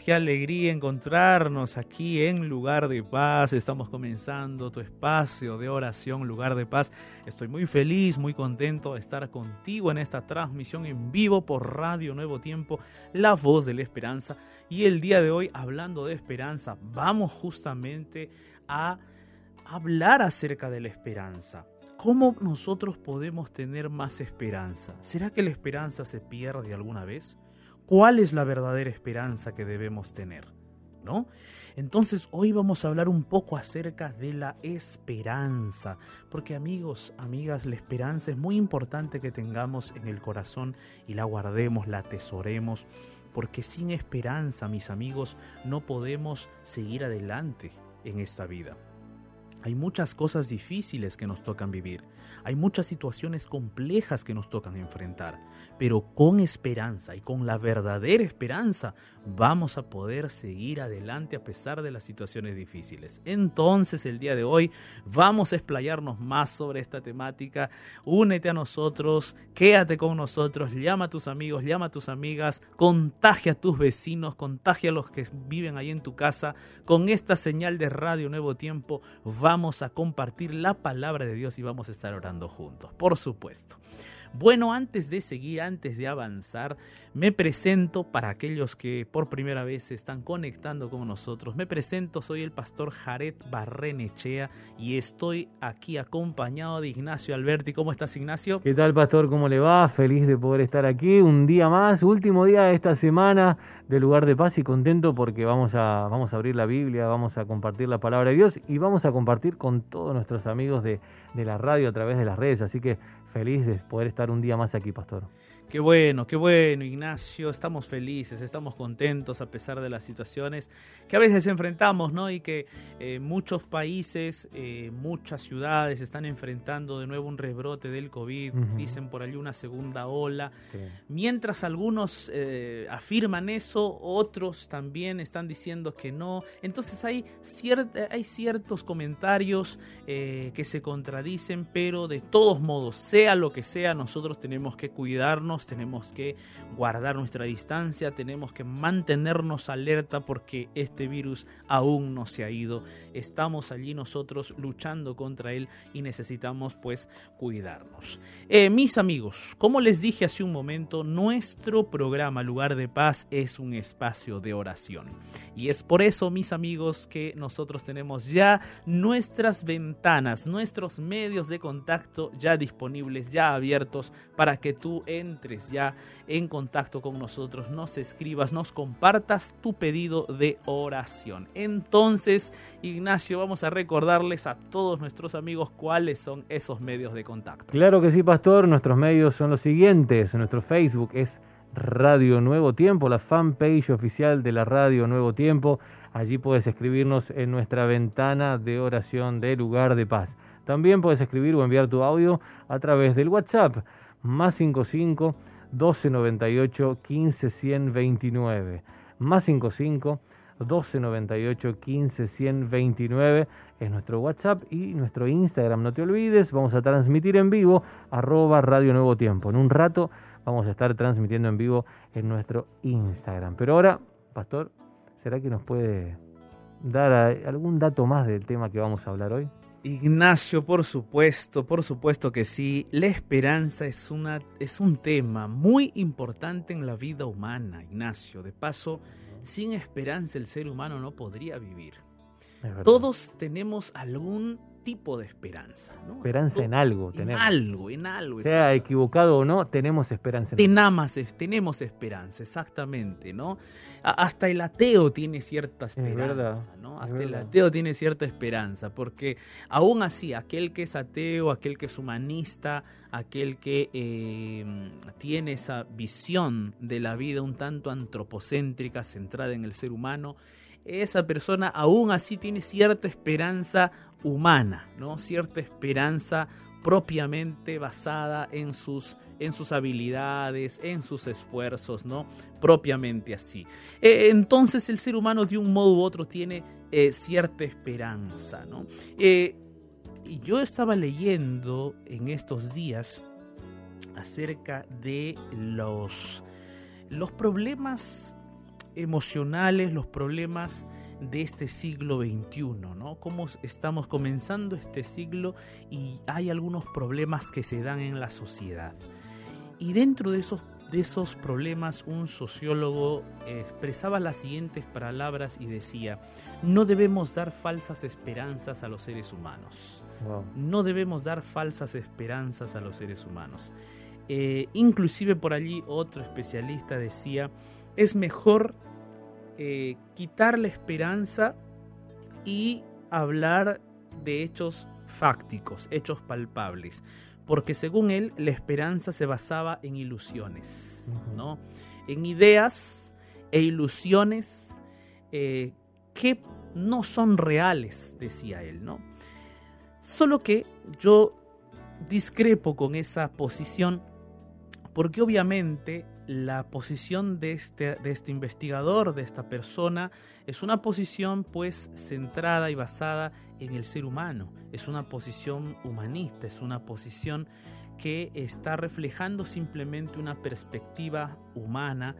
qué alegría encontrarnos aquí en Lugar de Paz. Estamos comenzando tu espacio de oración, Lugar de Paz. Estoy muy feliz, muy contento de estar contigo en esta transmisión en vivo por Radio Nuevo Tiempo, la voz de la esperanza. Y el día de hoy, hablando de esperanza, vamos justamente a hablar acerca de la esperanza. ¿Cómo nosotros podemos tener más esperanza? ¿Será que la esperanza se pierde alguna vez? ¿Cuál es la verdadera esperanza que debemos tener? ¿No? Entonces hoy vamos a hablar un poco acerca de la esperanza, porque amigos, amigas, la esperanza es muy importante que tengamos en el corazón y la guardemos, la atesoremos, porque sin esperanza, mis amigos, no podemos seguir adelante en esta vida. Hay muchas cosas difíciles que nos tocan vivir, hay muchas situaciones complejas que nos tocan enfrentar, pero con esperanza y con la verdadera esperanza vamos a poder seguir adelante a pesar de las situaciones difíciles. Entonces el día de hoy vamos a explayarnos más sobre esta temática. Únete a nosotros, quédate con nosotros, llama a tus amigos, llama a tus amigas, contagia a tus vecinos, contagia a los que viven ahí en tu casa. Con esta señal de Radio Nuevo Tiempo a compartir la palabra de Dios y vamos a estar orando juntos, por supuesto. Bueno, antes de seguir, antes de avanzar, me presento para aquellos que por primera vez se están conectando con nosotros. Me presento, soy el pastor Jared Barrenechea y estoy aquí acompañado de Ignacio Alberti. ¿Cómo estás, Ignacio? ¿Qué tal, pastor? ¿Cómo le va? Feliz de poder estar aquí un día más, último día de esta semana de lugar de paz y contento porque vamos a, vamos a abrir la Biblia, vamos a compartir la palabra de Dios y vamos a compartir con todos nuestros amigos de, de la radio a través de las redes. Así que feliz de poder estar un día más aquí, pastor. Qué bueno, qué bueno, Ignacio. Estamos felices, estamos contentos a pesar de las situaciones que a veces enfrentamos, ¿no? Y que eh, muchos países, eh, muchas ciudades están enfrentando de nuevo un rebrote del COVID, dicen por allí una segunda ola. Mientras algunos eh, afirman eso, otros también están diciendo que no. Entonces hay, hay ciertos comentarios que se contradicen, pero de todos modos, sea lo que sea, nosotros tenemos que cuidarnos tenemos que guardar nuestra distancia, tenemos que mantenernos alerta porque este virus aún no se ha ido. Estamos allí nosotros luchando contra él y necesitamos pues cuidarnos. Eh, mis amigos, como les dije hace un momento, nuestro programa Lugar de Paz es un espacio de oración. Y es por eso, mis amigos, que nosotros tenemos ya nuestras ventanas, nuestros medios de contacto ya disponibles, ya abiertos para que tú entres ya en contacto con nosotros, nos escribas, nos compartas tu pedido de oración. Entonces, Ignacio, vamos a recordarles a todos nuestros amigos cuáles son esos medios de contacto. Claro que sí, pastor. Nuestros medios son los siguientes. Nuestro Facebook es Radio Nuevo Tiempo, la fanpage oficial de la Radio Nuevo Tiempo. Allí puedes escribirnos en nuestra ventana de oración de lugar de paz. También puedes escribir o enviar tu audio a través del WhatsApp más 55 1298 15 129. Más 55 1298 15 129 es nuestro WhatsApp y nuestro Instagram. No te olvides, vamos a transmitir en vivo arroba Radio Nuevo Tiempo. En un rato vamos a estar transmitiendo en vivo en nuestro Instagram. Pero ahora, Pastor, ¿será que nos puede dar algún dato más del tema que vamos a hablar hoy? Ignacio, por supuesto, por supuesto que sí. La esperanza es, una, es un tema muy importante en la vida humana, Ignacio. De paso, sin esperanza el ser humano no podría vivir. Todos tenemos algún tipo de esperanza. ¿no? Esperanza en algo. En algo, en algo. Sea equivocado o no, tenemos esperanza. En tenemos, tenemos esperanza, exactamente, ¿no? Hasta el ateo tiene cierta esperanza, ¿no? Hasta el ateo tiene cierta esperanza, porque aún así, aquel que es ateo, aquel que es humanista, aquel que eh, tiene esa visión de la vida un tanto antropocéntrica, centrada en el ser humano, esa persona aún así tiene cierta esperanza humana, ¿no? Cierta esperanza propiamente basada en sus, en sus habilidades, en sus esfuerzos, ¿no? Propiamente así. E, entonces el ser humano de un modo u otro tiene eh, cierta esperanza, ¿no? Eh, yo estaba leyendo en estos días acerca de los, los problemas emocionales, los problemas de este siglo XXI, ¿no? Cómo estamos comenzando este siglo y hay algunos problemas que se dan en la sociedad. Y dentro de esos, de esos problemas, un sociólogo expresaba las siguientes palabras y decía, no debemos dar falsas esperanzas a los seres humanos. No debemos dar falsas esperanzas a los seres humanos. Eh, inclusive por allí otro especialista decía, es mejor eh, quitar la esperanza y hablar de hechos fácticos, hechos palpables. Porque según él, la esperanza se basaba en ilusiones, ¿no? En ideas e ilusiones eh, que no son reales, decía él, ¿no? Solo que yo discrepo con esa posición porque obviamente la posición de este, de este investigador, de esta persona, es una posición pues centrada y basada en el ser humano, es una posición humanista, es una posición que está reflejando simplemente una perspectiva humana,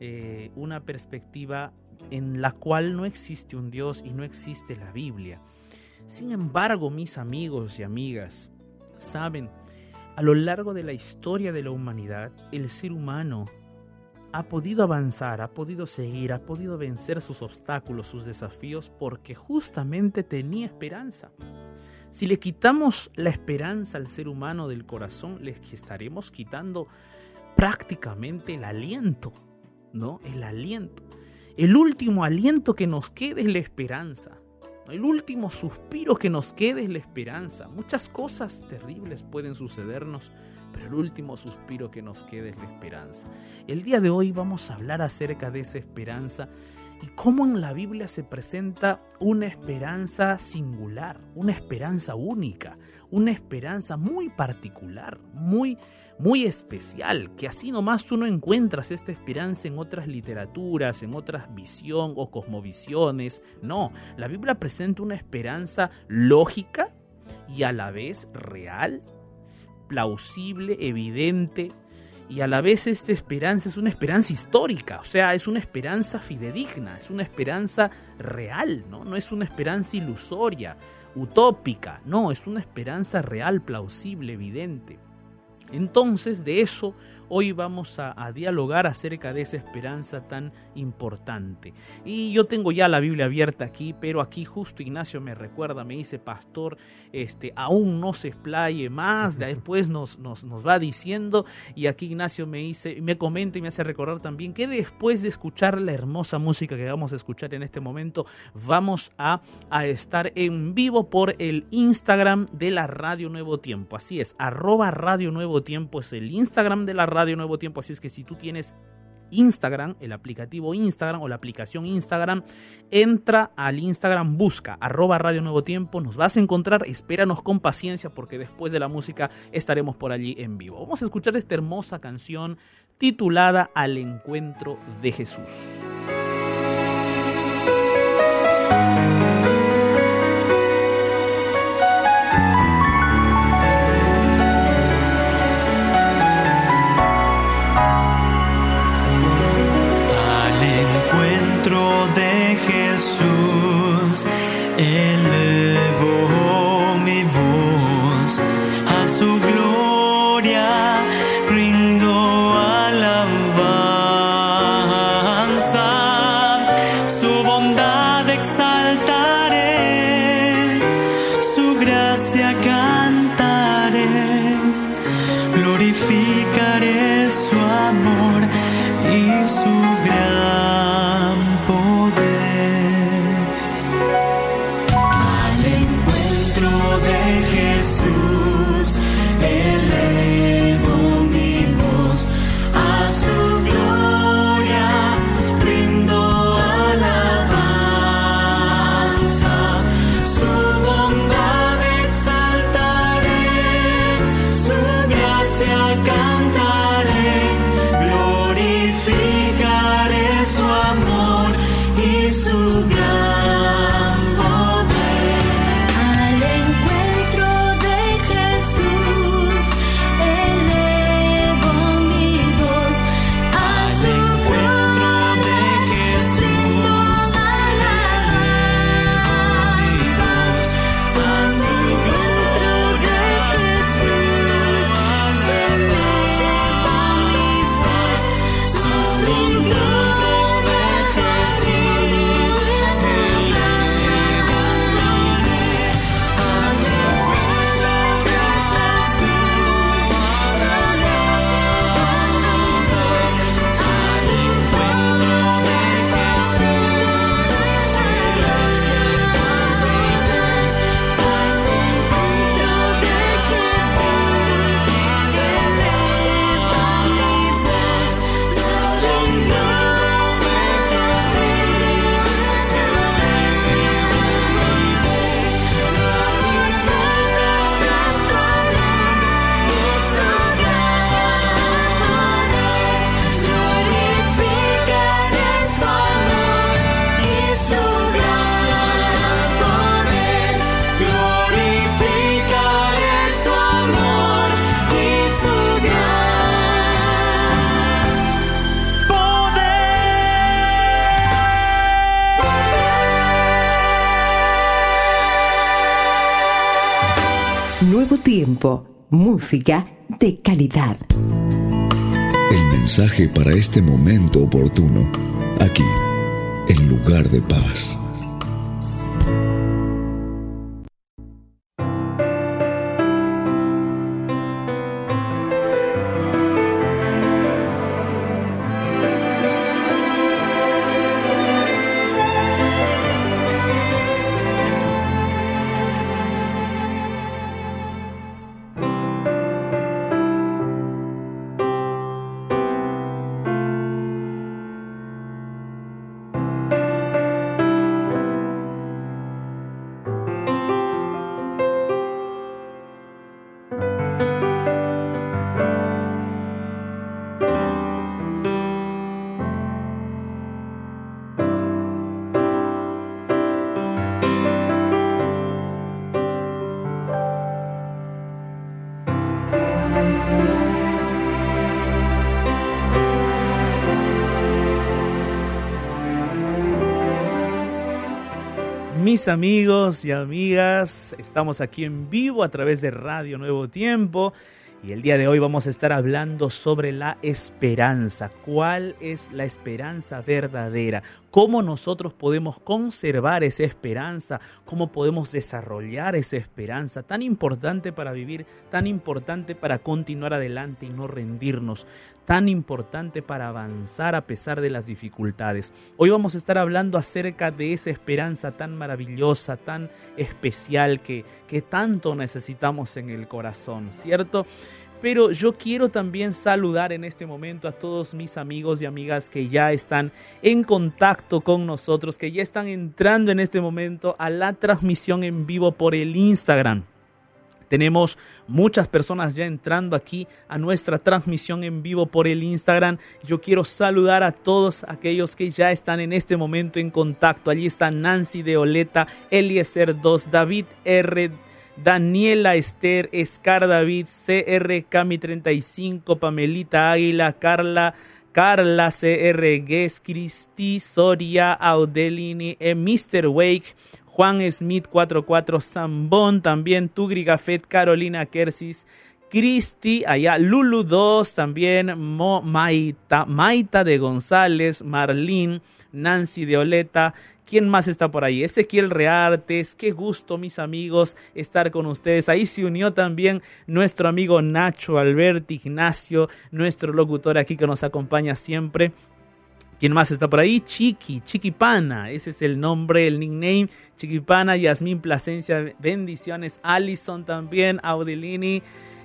eh, una perspectiva en la cual no existe un Dios y no existe la Biblia. Sin embargo, mis amigos y amigas, saben, a lo largo de la historia de la humanidad, el ser humano ha podido avanzar, ha podido seguir, ha podido vencer sus obstáculos, sus desafíos, porque justamente tenía esperanza. Si le quitamos la esperanza al ser humano del corazón, le estaremos quitando prácticamente el aliento, ¿no? El aliento. El último aliento que nos quede es la esperanza. El último suspiro que nos quede es la esperanza. Muchas cosas terribles pueden sucedernos, pero el último suspiro que nos quede es la esperanza. El día de hoy vamos a hablar acerca de esa esperanza y cómo en la Biblia se presenta una esperanza singular, una esperanza única, una esperanza muy particular, muy muy especial, que así nomás tú no encuentras esta esperanza en otras literaturas, en otras visión o cosmovisiones. No, la Biblia presenta una esperanza lógica y a la vez real, plausible, evidente, y a la vez esta esperanza es una esperanza histórica, o sea, es una esperanza fidedigna, es una esperanza real, ¿no? No es una esperanza ilusoria, utópica, no, es una esperanza real, plausible, evidente. Entonces, de eso hoy vamos a, dialogar acerca de esa esperanza tan importante. Y yo tengo ya la Biblia abierta aquí, pero aquí justo Ignacio me recuerda, me dice, pastor, este, aún no se explaye más, después nos, nos, nos va diciendo, y aquí Ignacio me dice, me comenta y me hace recordar también que después de escuchar la hermosa música que vamos a escuchar en este momento, vamos a, a estar en vivo por el Instagram de la Radio Nuevo Tiempo. Así es, arroba Radio Nuevo Tiempo es el Instagram de la Radio Radio Nuevo Tiempo. Así es que si tú tienes Instagram, el aplicativo Instagram o la aplicación Instagram, entra al Instagram, busca arroba Radio Nuevo Tiempo, nos vas a encontrar, espéranos con paciencia porque después de la música estaremos por allí en vivo. Vamos a escuchar esta hermosa canción titulada Al Encuentro de Jesús. Música de calidad. El mensaje para este momento oportuno, aquí, en lugar de paz. Mis amigos y amigas, estamos aquí en vivo a través de Radio Nuevo Tiempo y el día de hoy vamos a estar hablando sobre la esperanza. ¿Cuál es la esperanza verdadera? ¿Cómo nosotros podemos conservar esa esperanza? ¿Cómo podemos desarrollar esa esperanza tan importante para vivir, tan importante para continuar adelante y no rendirnos? Tan importante para avanzar a pesar de las dificultades. Hoy vamos a estar hablando acerca de esa esperanza tan maravillosa, tan especial que, que tanto necesitamos en el corazón, ¿cierto? Pero yo quiero también saludar en este momento a todos mis amigos y amigas que ya están en contacto con nosotros, que ya están entrando en este momento a la transmisión en vivo por el Instagram. Tenemos muchas personas ya entrando aquí a nuestra transmisión en vivo por el Instagram. Yo quiero saludar a todos aquellos que ya están en este momento en contacto. Allí está Nancy de Oleta, Eliezer 2, David R. Daniela Esther, Escar David, CR Cami 35, Pamelita Águila, Carla, Carla CR Gues, Cristi, Soria, Audelini, e Mr. Wake, Juan Smith 44, Zambón también, Tugri Gafet, Carolina Kersis, Cristi, allá Lulu 2 también, Mo, Maita, Maita de González, Marlín, Nancy de Oleta, ¿Quién más está por ahí? Ezequiel Reartes, qué gusto mis amigos estar con ustedes. Ahí se unió también nuestro amigo Nacho Alberti Ignacio, nuestro locutor aquí que nos acompaña siempre. ¿Quién más está por ahí? Chiqui, Chiquipana, ese es el nombre, el nickname. Chiquipana, Yasmín Plasencia, bendiciones. Allison también, Audilini.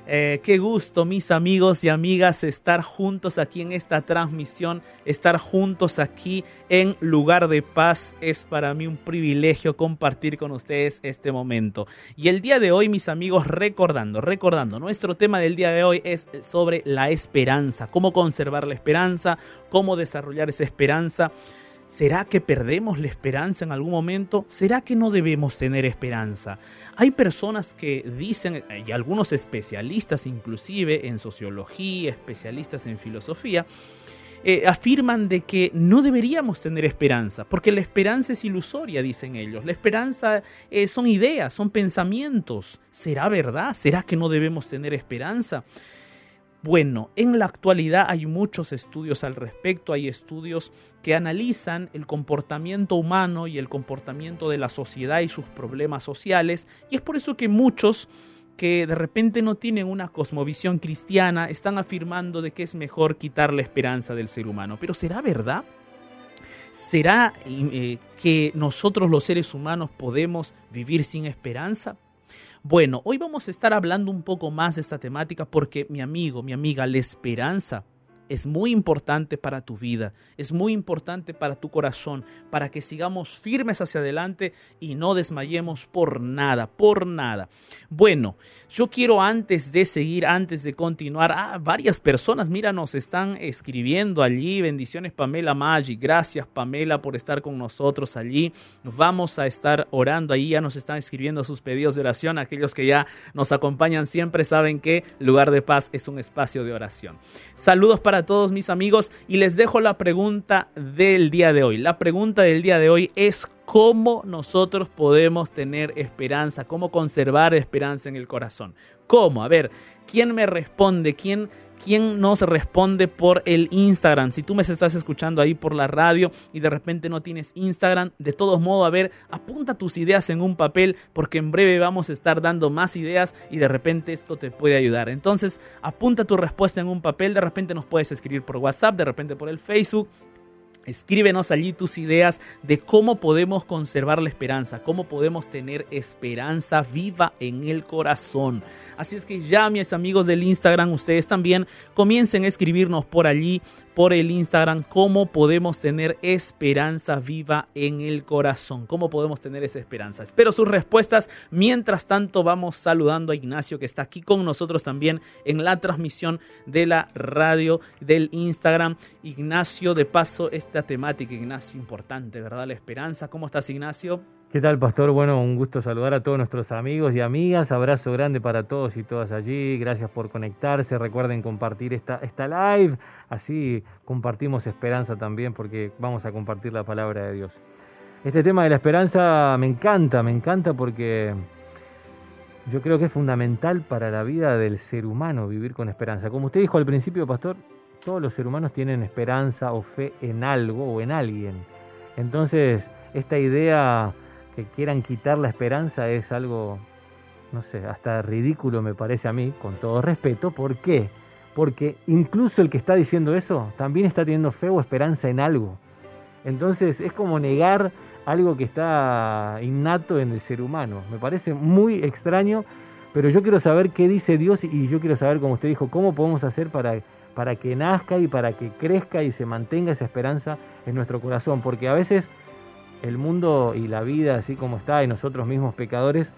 Eh, qué gusto, mis amigos y amigas, estar juntos aquí en esta transmisión, estar juntos aquí en lugar de paz. Es para mí un privilegio compartir con ustedes este momento. Y el día de hoy, mis amigos, recordando, recordando, nuestro tema del día de hoy es sobre la esperanza, cómo conservar la esperanza, cómo desarrollar esa esperanza. ¿Será que perdemos la esperanza en algún momento? ¿Será que no debemos tener esperanza? Hay personas que dicen, y algunos especialistas inclusive en sociología, especialistas en filosofía, eh, afirman de que no deberíamos tener esperanza, porque la esperanza es ilusoria, dicen ellos. La esperanza eh, son ideas, son pensamientos. ¿Será verdad? ¿Será que no debemos tener esperanza? Bueno, en la actualidad hay muchos estudios al respecto, hay estudios que analizan el comportamiento humano y el comportamiento de la sociedad y sus problemas sociales, y es por eso que muchos que de repente no tienen una cosmovisión cristiana están afirmando de que es mejor quitar la esperanza del ser humano. Pero ¿será verdad? ¿Será eh, que nosotros los seres humanos podemos vivir sin esperanza? Bueno, hoy vamos a estar hablando un poco más de esta temática porque mi amigo, mi amiga, la esperanza es muy importante para tu vida, es muy importante para tu corazón, para que sigamos firmes hacia adelante y no desmayemos por nada, por nada. Bueno, yo quiero antes de seguir, antes de continuar, ah, varias personas, mira, nos están escribiendo allí, bendiciones Pamela Maggi, gracias Pamela por estar con nosotros allí, vamos a estar orando ahí, ya nos están escribiendo sus pedidos de oración, aquellos que ya nos acompañan siempre saben que Lugar de Paz es un espacio de oración. Saludos para a todos mis amigos y les dejo la pregunta del día de hoy. La pregunta del día de hoy es cómo nosotros podemos tener esperanza, cómo conservar esperanza en el corazón. ¿Cómo? A ver, ¿quién me responde? ¿Quién, quién nos responde por el Instagram? Si tú me estás escuchando ahí por la radio y de repente no tienes Instagram, de todos modos, a ver, apunta tus ideas en un papel porque en breve vamos a estar dando más ideas y de repente esto te puede ayudar. Entonces, apunta tu respuesta en un papel, de repente nos puedes escribir por WhatsApp, de repente por el Facebook Escríbenos allí tus ideas de cómo podemos conservar la esperanza, cómo podemos tener esperanza viva en el corazón. Así es que ya mis amigos del Instagram, ustedes también comiencen a escribirnos por allí, por el Instagram, cómo podemos tener esperanza viva en el corazón, cómo podemos tener esa esperanza. Espero sus respuestas. Mientras tanto, vamos saludando a Ignacio que está aquí con nosotros también en la transmisión de la radio del Instagram. Ignacio, de paso, esta temática, Ignacio, importante, ¿verdad? La esperanza. ¿Cómo estás, Ignacio? ¿Qué tal, Pastor? Bueno, un gusto saludar a todos nuestros amigos y amigas. Abrazo grande para todos y todas allí. Gracias por conectarse. Recuerden compartir esta, esta live. Así compartimos esperanza también porque vamos a compartir la palabra de Dios. Este tema de la esperanza me encanta, me encanta porque yo creo que es fundamental para la vida del ser humano vivir con esperanza. Como usted dijo al principio, Pastor, todos los seres humanos tienen esperanza o fe en algo o en alguien. Entonces, esta idea que quieran quitar la esperanza es algo, no sé, hasta ridículo me parece a mí, con todo respeto. ¿Por qué? Porque incluso el que está diciendo eso también está teniendo fe o esperanza en algo. Entonces es como negar algo que está innato en el ser humano. Me parece muy extraño, pero yo quiero saber qué dice Dios y yo quiero saber, como usted dijo, cómo podemos hacer para, para que nazca y para que crezca y se mantenga esa esperanza en nuestro corazón. Porque a veces el mundo y la vida así como está y nosotros mismos pecadores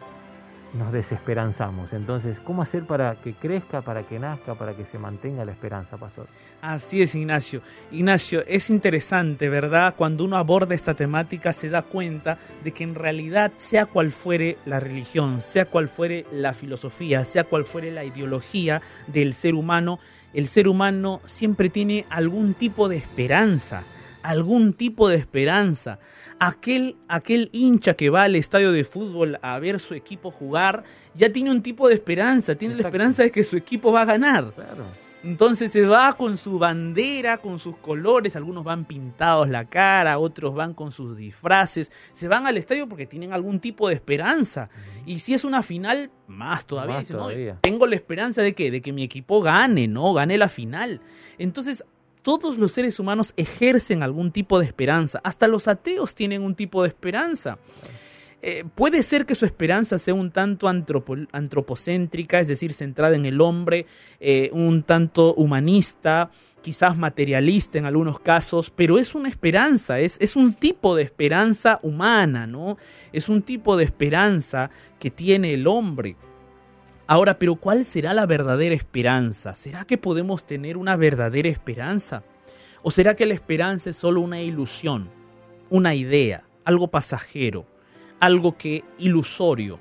nos desesperanzamos. Entonces, ¿cómo hacer para que crezca, para que nazca, para que se mantenga la esperanza, pastor? Así es, Ignacio. Ignacio, es interesante, ¿verdad? Cuando uno aborda esta temática se da cuenta de que en realidad, sea cual fuere la religión, sea cual fuere la filosofía, sea cual fuere la ideología del ser humano, el ser humano siempre tiene algún tipo de esperanza, algún tipo de esperanza aquel, aquel hincha que va al estadio de fútbol a ver su equipo jugar, ya tiene un tipo de esperanza, tiene la esperanza de que su equipo va a ganar. Entonces se va con su bandera, con sus colores, algunos van pintados la cara, otros van con sus disfraces, se van al estadio porque tienen algún tipo de esperanza. Y si es una final, más todavía. tengo la esperanza de que, de que mi equipo gane, ¿no? Gane la final. Entonces todos los seres humanos ejercen algún tipo de esperanza, hasta los ateos tienen un tipo de esperanza. Eh, puede ser que su esperanza sea un tanto antropocéntrica, es decir, centrada en el hombre, eh, un tanto humanista, quizás materialista en algunos casos, pero es una esperanza, es, es un tipo de esperanza humana, ¿no? Es un tipo de esperanza que tiene el hombre. Ahora, pero ¿cuál será la verdadera esperanza? ¿Será que podemos tener una verdadera esperanza? ¿O será que la esperanza es solo una ilusión, una idea, algo pasajero, algo que ilusorio,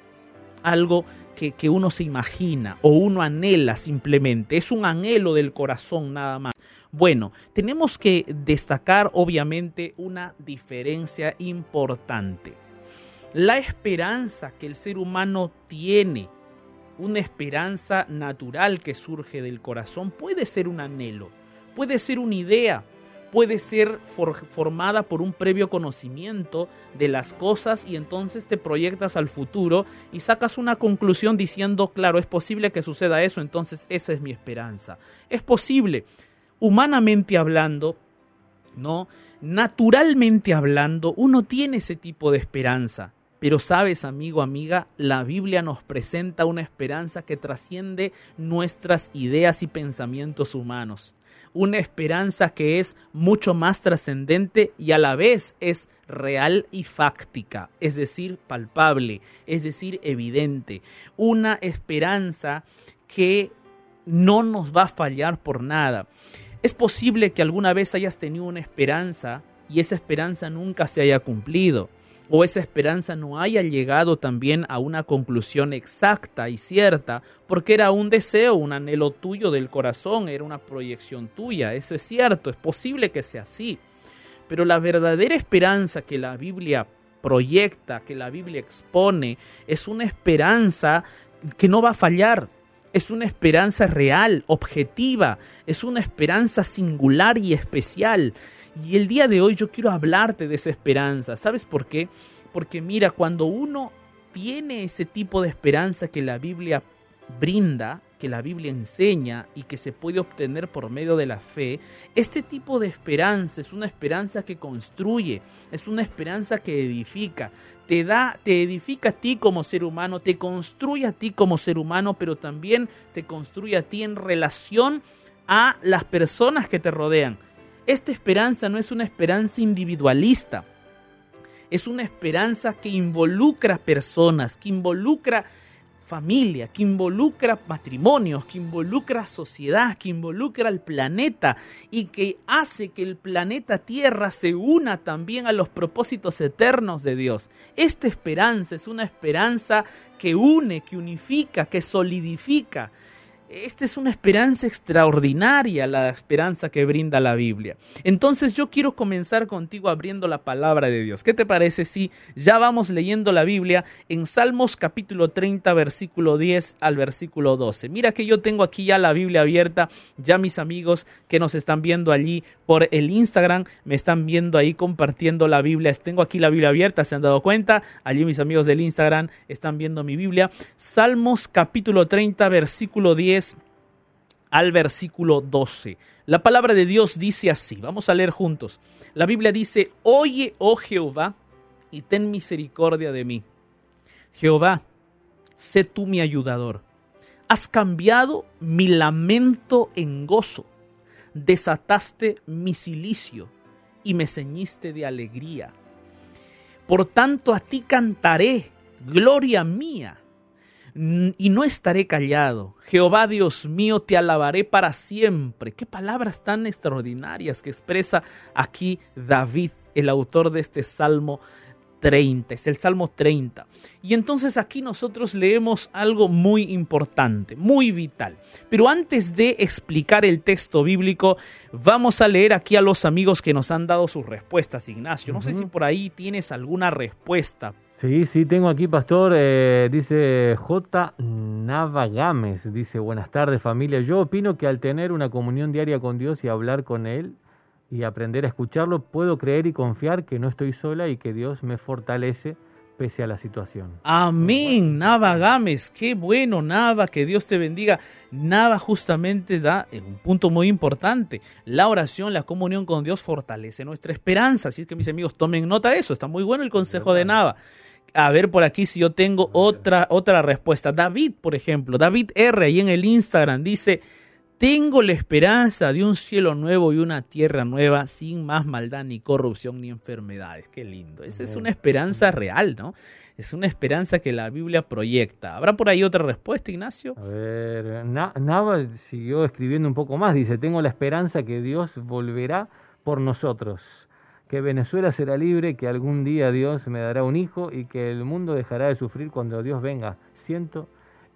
algo que, que uno se imagina o uno anhela simplemente? Es un anhelo del corazón nada más. Bueno, tenemos que destacar obviamente una diferencia importante. La esperanza que el ser humano tiene una esperanza natural que surge del corazón, puede ser un anhelo, puede ser una idea, puede ser formada por un previo conocimiento de las cosas y entonces te proyectas al futuro y sacas una conclusión diciendo, claro, es posible que suceda eso, entonces esa es mi esperanza. Es posible, humanamente hablando, ¿no? Naturalmente hablando, uno tiene ese tipo de esperanza. Pero sabes, amigo, amiga, la Biblia nos presenta una esperanza que trasciende nuestras ideas y pensamientos humanos. Una esperanza que es mucho más trascendente y a la vez es real y fáctica, es decir, palpable, es decir, evidente. Una esperanza que no nos va a fallar por nada. Es posible que alguna vez hayas tenido una esperanza y esa esperanza nunca se haya cumplido o esa esperanza no haya llegado también a una conclusión exacta y cierta, porque era un deseo, un anhelo tuyo del corazón, era una proyección tuya, eso es cierto, es posible que sea así. Pero la verdadera esperanza que la Biblia proyecta, que la Biblia expone, es una esperanza que no va a fallar. Es una esperanza real, objetiva, es una esperanza singular y especial. Y el día de hoy yo quiero hablarte de esa esperanza. ¿Sabes por qué? Porque mira, cuando uno tiene ese tipo de esperanza que la Biblia brinda, que la Biblia enseña y que se puede obtener por medio de la fe, este tipo de esperanza es una esperanza que construye, es una esperanza que edifica, te da, te edifica a ti como ser humano, te construye a ti como ser humano, pero también te construye a ti en relación a las personas que te rodean. Esta esperanza no es una esperanza individualista, es una esperanza que involucra personas, que involucra familia, que involucra matrimonios, que involucra sociedad, que involucra al planeta y que hace que el planeta Tierra se una también a los propósitos eternos de Dios. Esta esperanza es una esperanza que une, que unifica, que solidifica. Esta es una esperanza extraordinaria, la esperanza que brinda la Biblia. Entonces yo quiero comenzar contigo abriendo la palabra de Dios. ¿Qué te parece si ya vamos leyendo la Biblia en Salmos capítulo 30, versículo 10 al versículo 12? Mira que yo tengo aquí ya la Biblia abierta, ya mis amigos que nos están viendo allí por el Instagram, me están viendo ahí compartiendo la Biblia. Tengo aquí la Biblia abierta, ¿se han dado cuenta? Allí mis amigos del Instagram están viendo mi Biblia. Salmos capítulo 30, versículo 10 al versículo 12. La palabra de Dios dice así, vamos a leer juntos. La Biblia dice, oye, oh Jehová, y ten misericordia de mí. Jehová, sé tú mi ayudador. Has cambiado mi lamento en gozo desataste mi silicio y me ceñiste de alegría. Por tanto a ti cantaré, gloria mía, y no estaré callado. Jehová Dios mío, te alabaré para siempre. Qué palabras tan extraordinarias que expresa aquí David, el autor de este salmo 30, es el Salmo 30. Y entonces aquí nosotros leemos algo muy importante, muy vital. Pero antes de explicar el texto bíblico, vamos a leer aquí a los amigos que nos han dado sus respuestas, Ignacio. No sé si por ahí tienes alguna respuesta. Sí, sí, tengo aquí, pastor, eh, dice J. Navagames, dice, buenas tardes familia. Yo opino que al tener una comunión diaria con Dios y hablar con Él, y aprender a escucharlo, puedo creer y confiar que no estoy sola y que Dios me fortalece pese a la situación. Amén, Nava Gámez, qué bueno Nava, que Dios te bendiga. Nava justamente da un punto muy importante. La oración, la comunión con Dios fortalece nuestra esperanza. Así que mis amigos tomen nota de eso, está muy bueno el consejo de Nava. A ver por aquí si yo tengo otra, otra respuesta. David, por ejemplo, David R ahí en el Instagram dice, tengo la esperanza de un cielo nuevo y una tierra nueva sin más maldad ni corrupción ni enfermedades. Qué lindo. Esa es una esperanza real, ¿no? Es una esperanza que la Biblia proyecta. ¿Habrá por ahí otra respuesta, Ignacio? A ver, Nava siguió escribiendo un poco más. Dice, tengo la esperanza que Dios volverá por nosotros, que Venezuela será libre, que algún día Dios me dará un hijo y que el mundo dejará de sufrir cuando Dios venga. Siento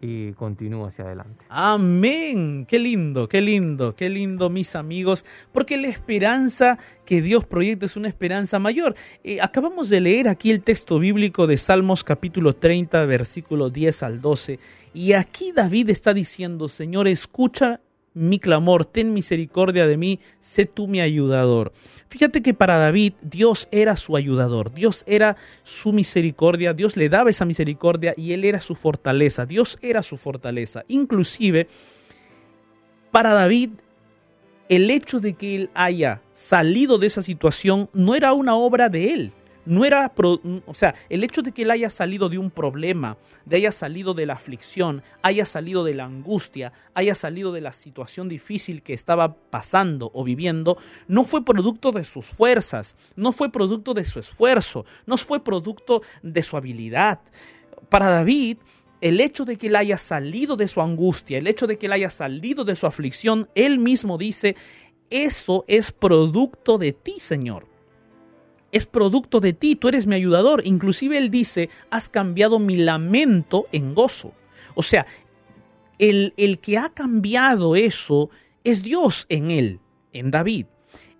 y continúo hacia adelante. Amén. Qué lindo, qué lindo, qué lindo, mis amigos, porque la esperanza que Dios proyecta es una esperanza mayor. Eh, acabamos de leer aquí el texto bíblico de Salmos capítulo 30, versículo 10 al 12, y aquí David está diciendo, Señor, escucha mi clamor, ten misericordia de mí, sé tú mi ayudador. Fíjate que para David Dios era su ayudador, Dios era su misericordia, Dios le daba esa misericordia y él era su fortaleza, Dios era su fortaleza. Inclusive, para David, el hecho de que él haya salido de esa situación no era una obra de él, no era, o sea, el hecho de que él haya salido de un problema, de haya salido de la aflicción, haya salido de la angustia, haya salido de la situación difícil que estaba pasando o viviendo, no fue producto de sus fuerzas, no fue producto de su esfuerzo, no fue producto de su habilidad. Para David, el hecho de que él haya salido de su angustia, el hecho de que él haya salido de su aflicción, él mismo dice, eso es producto de ti, Señor es producto de ti, tú eres mi ayudador. Inclusive él dice, has cambiado mi lamento en gozo. O sea, el, el que ha cambiado eso es Dios en él, en David.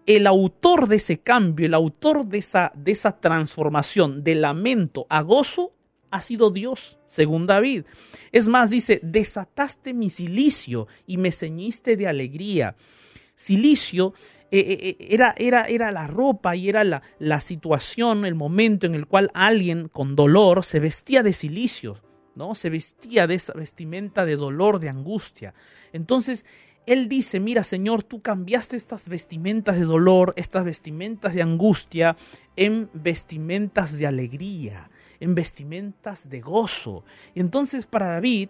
el autor de ese cambio, el autor de esa, de esa transformación de lamento a gozo, ha sido Dios, según David. Es más, dice, desataste mi silicio y me ceñiste de alegría. Silicio eh, eh, eh, era, era, era, la ropa y era la, la, situación, el momento en el cual alguien con dolor se vestía de silicio, ¿no? Se vestía de esa vestimenta de dolor, de angustia. Entonces, él dice, mira Señor, tú cambiaste estas vestimentas de dolor, estas vestimentas de angustia, en vestimentas de alegría, en vestimentas de gozo. Y entonces para David,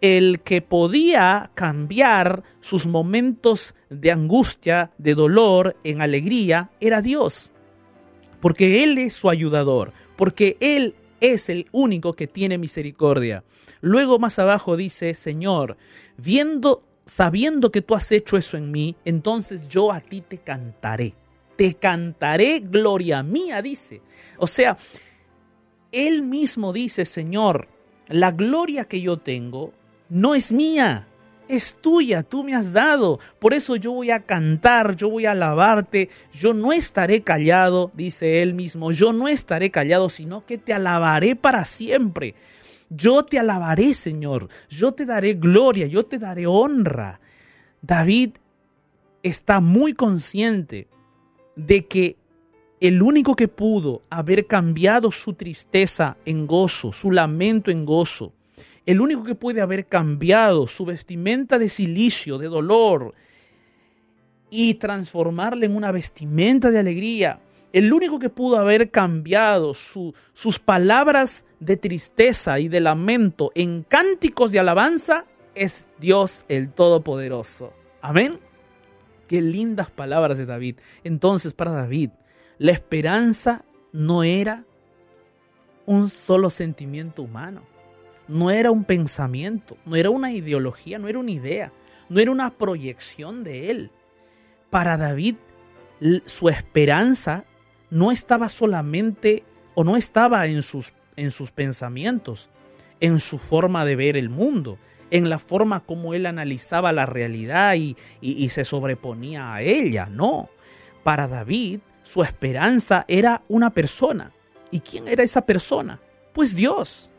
el que podía cambiar sus momentos de angustia, de dolor, en alegría, era Dios. Porque Él es su ayudador, porque Él es el único que tiene misericordia. Luego más abajo dice, Señor, viendo sabiendo que tú has hecho eso en mí, entonces yo a ti te cantaré. Te cantaré gloria mía, dice. O sea, él mismo dice, Señor, la gloria que yo tengo no es mía, es tuya, tú me has dado. Por eso yo voy a cantar, yo voy a alabarte, yo no estaré callado, dice él mismo, yo no estaré callado, sino que te alabaré para siempre. Yo te alabaré, Señor, yo te daré gloria, yo te daré honra. David está muy consciente de que el único que pudo haber cambiado su tristeza en gozo, su lamento en gozo, el único que puede haber cambiado su vestimenta de silicio, de dolor, y transformarla en una vestimenta de alegría, el único que pudo haber cambiado sus palabras de tristeza y de lamento en cánticos de alabanza es Dios el Todopoderoso. Amén. Qué lindas palabras de David. Entonces, para David, la esperanza no era un solo sentimiento humano, no era un pensamiento, no era una ideología, no era una idea, no era una proyección de él. Para David, su esperanza no estaba solamente o no estaba en sus, en sus pensamientos, en su forma de ver el mundo, en la forma como él analizaba la realidad y, y, se sobreponía a ella. No, para David su esperanza era una persona. ¿Y quién era esa persona? Pues Dios.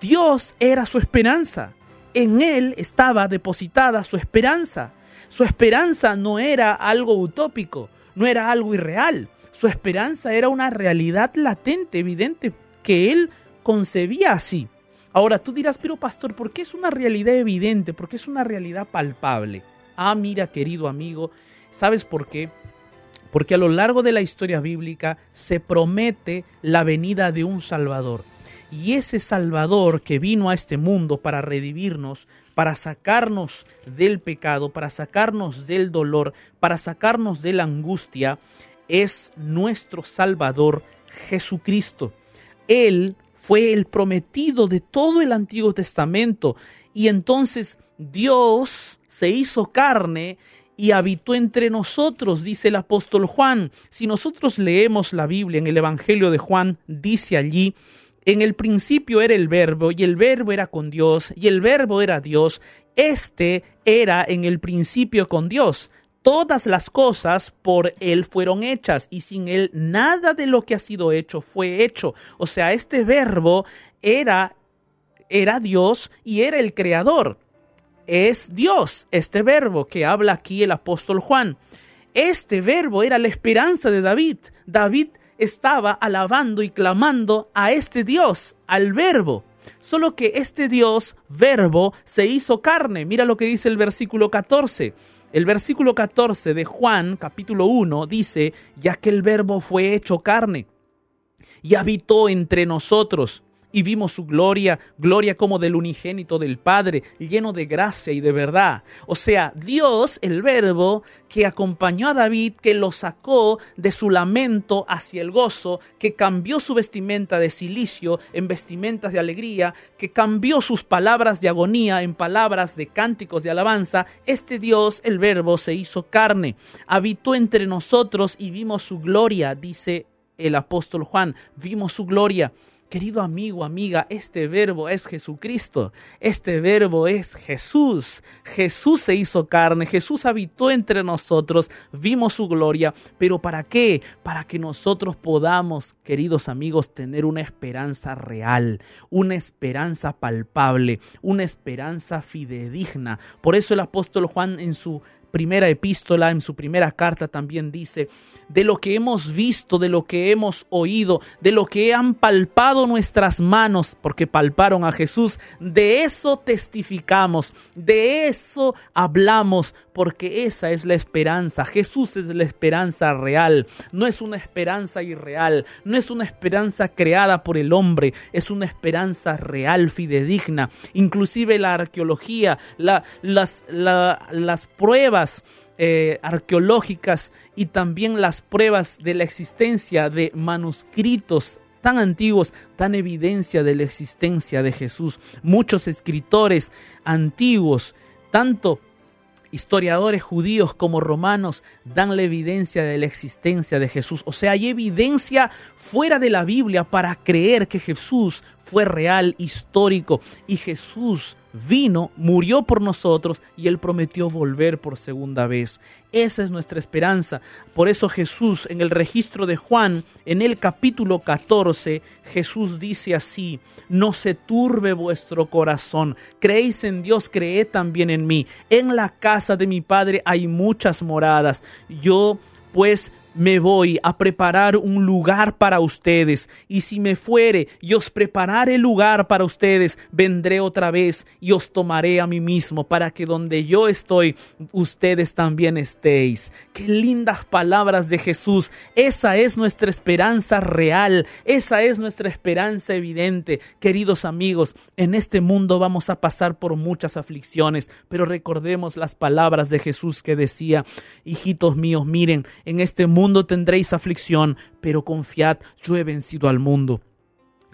Dios era su esperanza. En él estaba depositada su esperanza. Su esperanza no era algo utópico, no era algo irreal. Su esperanza era una realidad latente, evidente, que él concebía así. Ahora tú dirás, pero pastor, ¿por qué es una realidad evidente? ¿Por qué es una realidad palpable? Ah, mira, querido amigo, ¿sabes por qué? Porque a lo largo de la historia bíblica se promete la venida de un Salvador. Y ese Salvador que vino a este mundo para redimirnos, para sacarnos del pecado, para sacarnos del dolor, para sacarnos de la angustia, es nuestro Salvador Jesucristo. Él fue el prometido de todo el Antiguo Testamento y entonces Dios se hizo carne y habitó entre nosotros, dice el apóstol Juan. Si nosotros leemos la Biblia en el Evangelio de Juan, dice allí, en el principio era el verbo y el verbo era con Dios y el verbo era Dios. Este era en el principio con Dios todas las cosas por Él fueron hechas y sin Él nada de lo que ha sido hecho fue hecho. O sea, este verbo era, era Dios y era el creador. Es Dios, este verbo que habla aquí el apóstol Juan. Este verbo era la esperanza de David. David estaba alabando y clamando a este Dios, al verbo. Solo que este Dios, verbo, se hizo carne. Mira lo que dice el versículo 14. El versículo 14 de Juan capítulo 1 dice, ya que el verbo fue hecho carne y habitó entre nosotros y vimos su gloria, gloria como del unigénito del Padre, lleno de gracia y de verdad. O sea, Dios, el verbo que acompañó a David, que lo sacó de su lamento hacia el gozo, que cambió su vestimenta de silicio en vestimentas de alegría, que cambió sus palabras de agonía en palabras de cánticos de alabanza, este Dios, el verbo, se hizo carne, habitó entre nosotros y vimos su gloria, dice el apóstol Juan, vimos su gloria Querido amigo, amiga, este verbo es Jesucristo, este verbo es Jesús. Jesús se hizo carne, Jesús habitó entre nosotros, vimos su gloria, pero ¿para qué? Para que nosotros podamos, queridos amigos, tener una esperanza real, una esperanza palpable, una esperanza fidedigna. Por eso el apóstol Juan en su primera epístola, en su primera carta también dice, de lo que hemos visto, de lo que hemos oído, de lo que han palpado nuestras manos, porque palparon a Jesús, de eso testificamos, de eso hablamos, porque esa es la esperanza. Jesús es la esperanza real, no es una esperanza irreal, no es una esperanza creada por el hombre, es una esperanza real, fidedigna. Inclusive la arqueología, las, las pruebas eh, arqueológicas y también las pruebas de la existencia de manuscritos tan antiguos dan evidencia de la existencia de Jesús. Muchos escritores antiguos, tanto historiadores judíos como romanos dan la evidencia de la existencia de Jesús. O sea, hay evidencia fuera de la Biblia para creer que Jesús fue real, histórico y Jesús vino, murió por nosotros y Él prometió volver por segunda vez. Esa es nuestra esperanza. Por eso Jesús en el registro de Juan, en el capítulo 14, Jesús dice así, no se turbe vuestro corazón, creéis en Dios, creed también en mí. En la casa de mi Padre hay muchas moradas. Yo pues me voy a preparar un lugar para ustedes, y si me fuere y os prepararé lugar para ustedes, vendré otra vez y os tomaré a mí mismo, para que donde yo estoy, ustedes también estéis. Qué lindas palabras de Jesús. Esa es nuestra esperanza real, esa es nuestra esperanza evidente. Queridos amigos, en este mundo vamos a pasar por muchas aflicciones, pero recordemos las palabras de Jesús que decía, hijitos míos, miren, en este mundo mundo tendréis aflicción, pero confiad, yo he vencido al mundo.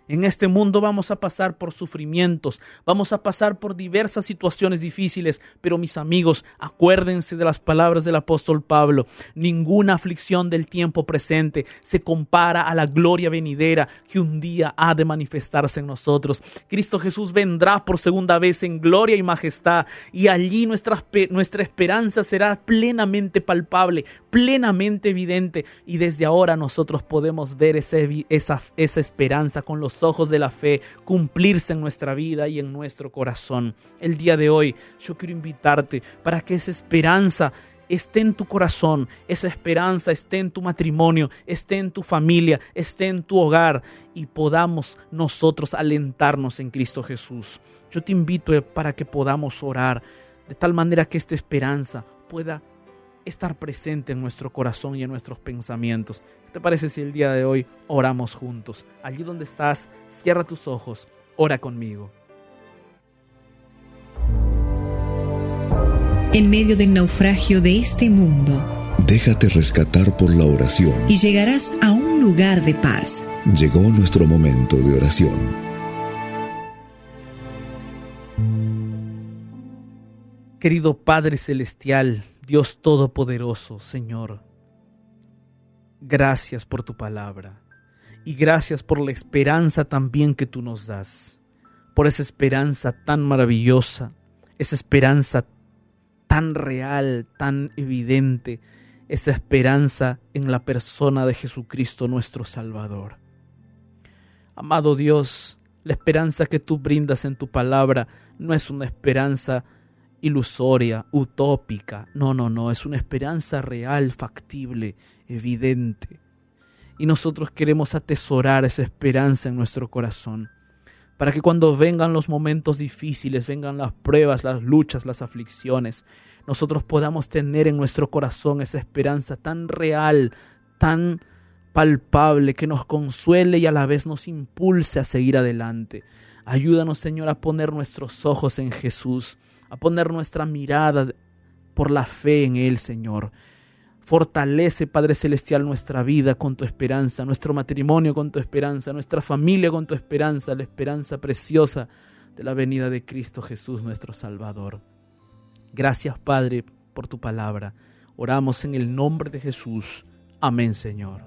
En este mundo vamos a pasar por sufrimientos, vamos a pasar por diversas situaciones difíciles, pero mis amigos, acuérdense de las palabras del apóstol Pablo. Ninguna aflicción del tiempo presente se compara a la gloria venidera que un día ha de manifestarse en nosotros. Cristo Jesús vendrá por segunda vez en gloria y majestad y allí nuestra, esperanza será plenamente palpable, plenamente evidente y desde ahora nosotros podemos ver esa, esa esperanza con los ojos de la fe cumplirse en nuestra vida y en nuestro corazón. El día de hoy yo quiero invitarte para que esa esperanza esté en tu corazón, esa esperanza esté en tu matrimonio, esté en tu familia, esté en tu hogar y podamos nosotros alentarnos en Cristo Jesús. Yo te invito para que podamos orar de tal manera que esta esperanza pueda estar presente en nuestro corazón y en nuestros pensamientos. ¿Qué te parece si el día de hoy oramos juntos? Allí donde estás, cierra tus ojos, ora conmigo. En medio del naufragio de este mundo, déjate rescatar por la oración y llegarás a un lugar de paz. Llegó nuestro momento de oración. Querido Padre Celestial, Dios Todopoderoso, Señor, gracias por tu palabra y gracias por la esperanza también que tú nos das, por esa esperanza tan maravillosa, esa esperanza tan real, tan evidente, esa esperanza en la persona de Jesucristo nuestro Salvador. Amado Dios, la esperanza que tú brindas en tu palabra no es una esperanza ilusoria, utópica. No, no, no, es una esperanza real, factible, evidente. Y nosotros queremos atesorar esa esperanza en nuestro corazón, para que cuando vengan los momentos difíciles, vengan las pruebas, las luchas, las aflicciones, nosotros podamos tener en nuestro corazón esa esperanza tan real, tan palpable, que nos consuele y a la vez nos impulse a seguir adelante. Ayúdanos, Señor, a poner nuestros ojos en Jesús a poner nuestra mirada por la fe en Él, Señor. Fortalece, Padre Celestial, nuestra vida con tu esperanza, nuestro matrimonio con tu esperanza, nuestra familia con tu esperanza, la esperanza preciosa de la venida de Cristo Jesús, nuestro Salvador. Gracias, Padre, por tu palabra. Oramos en el nombre de Jesús. Amén, Señor.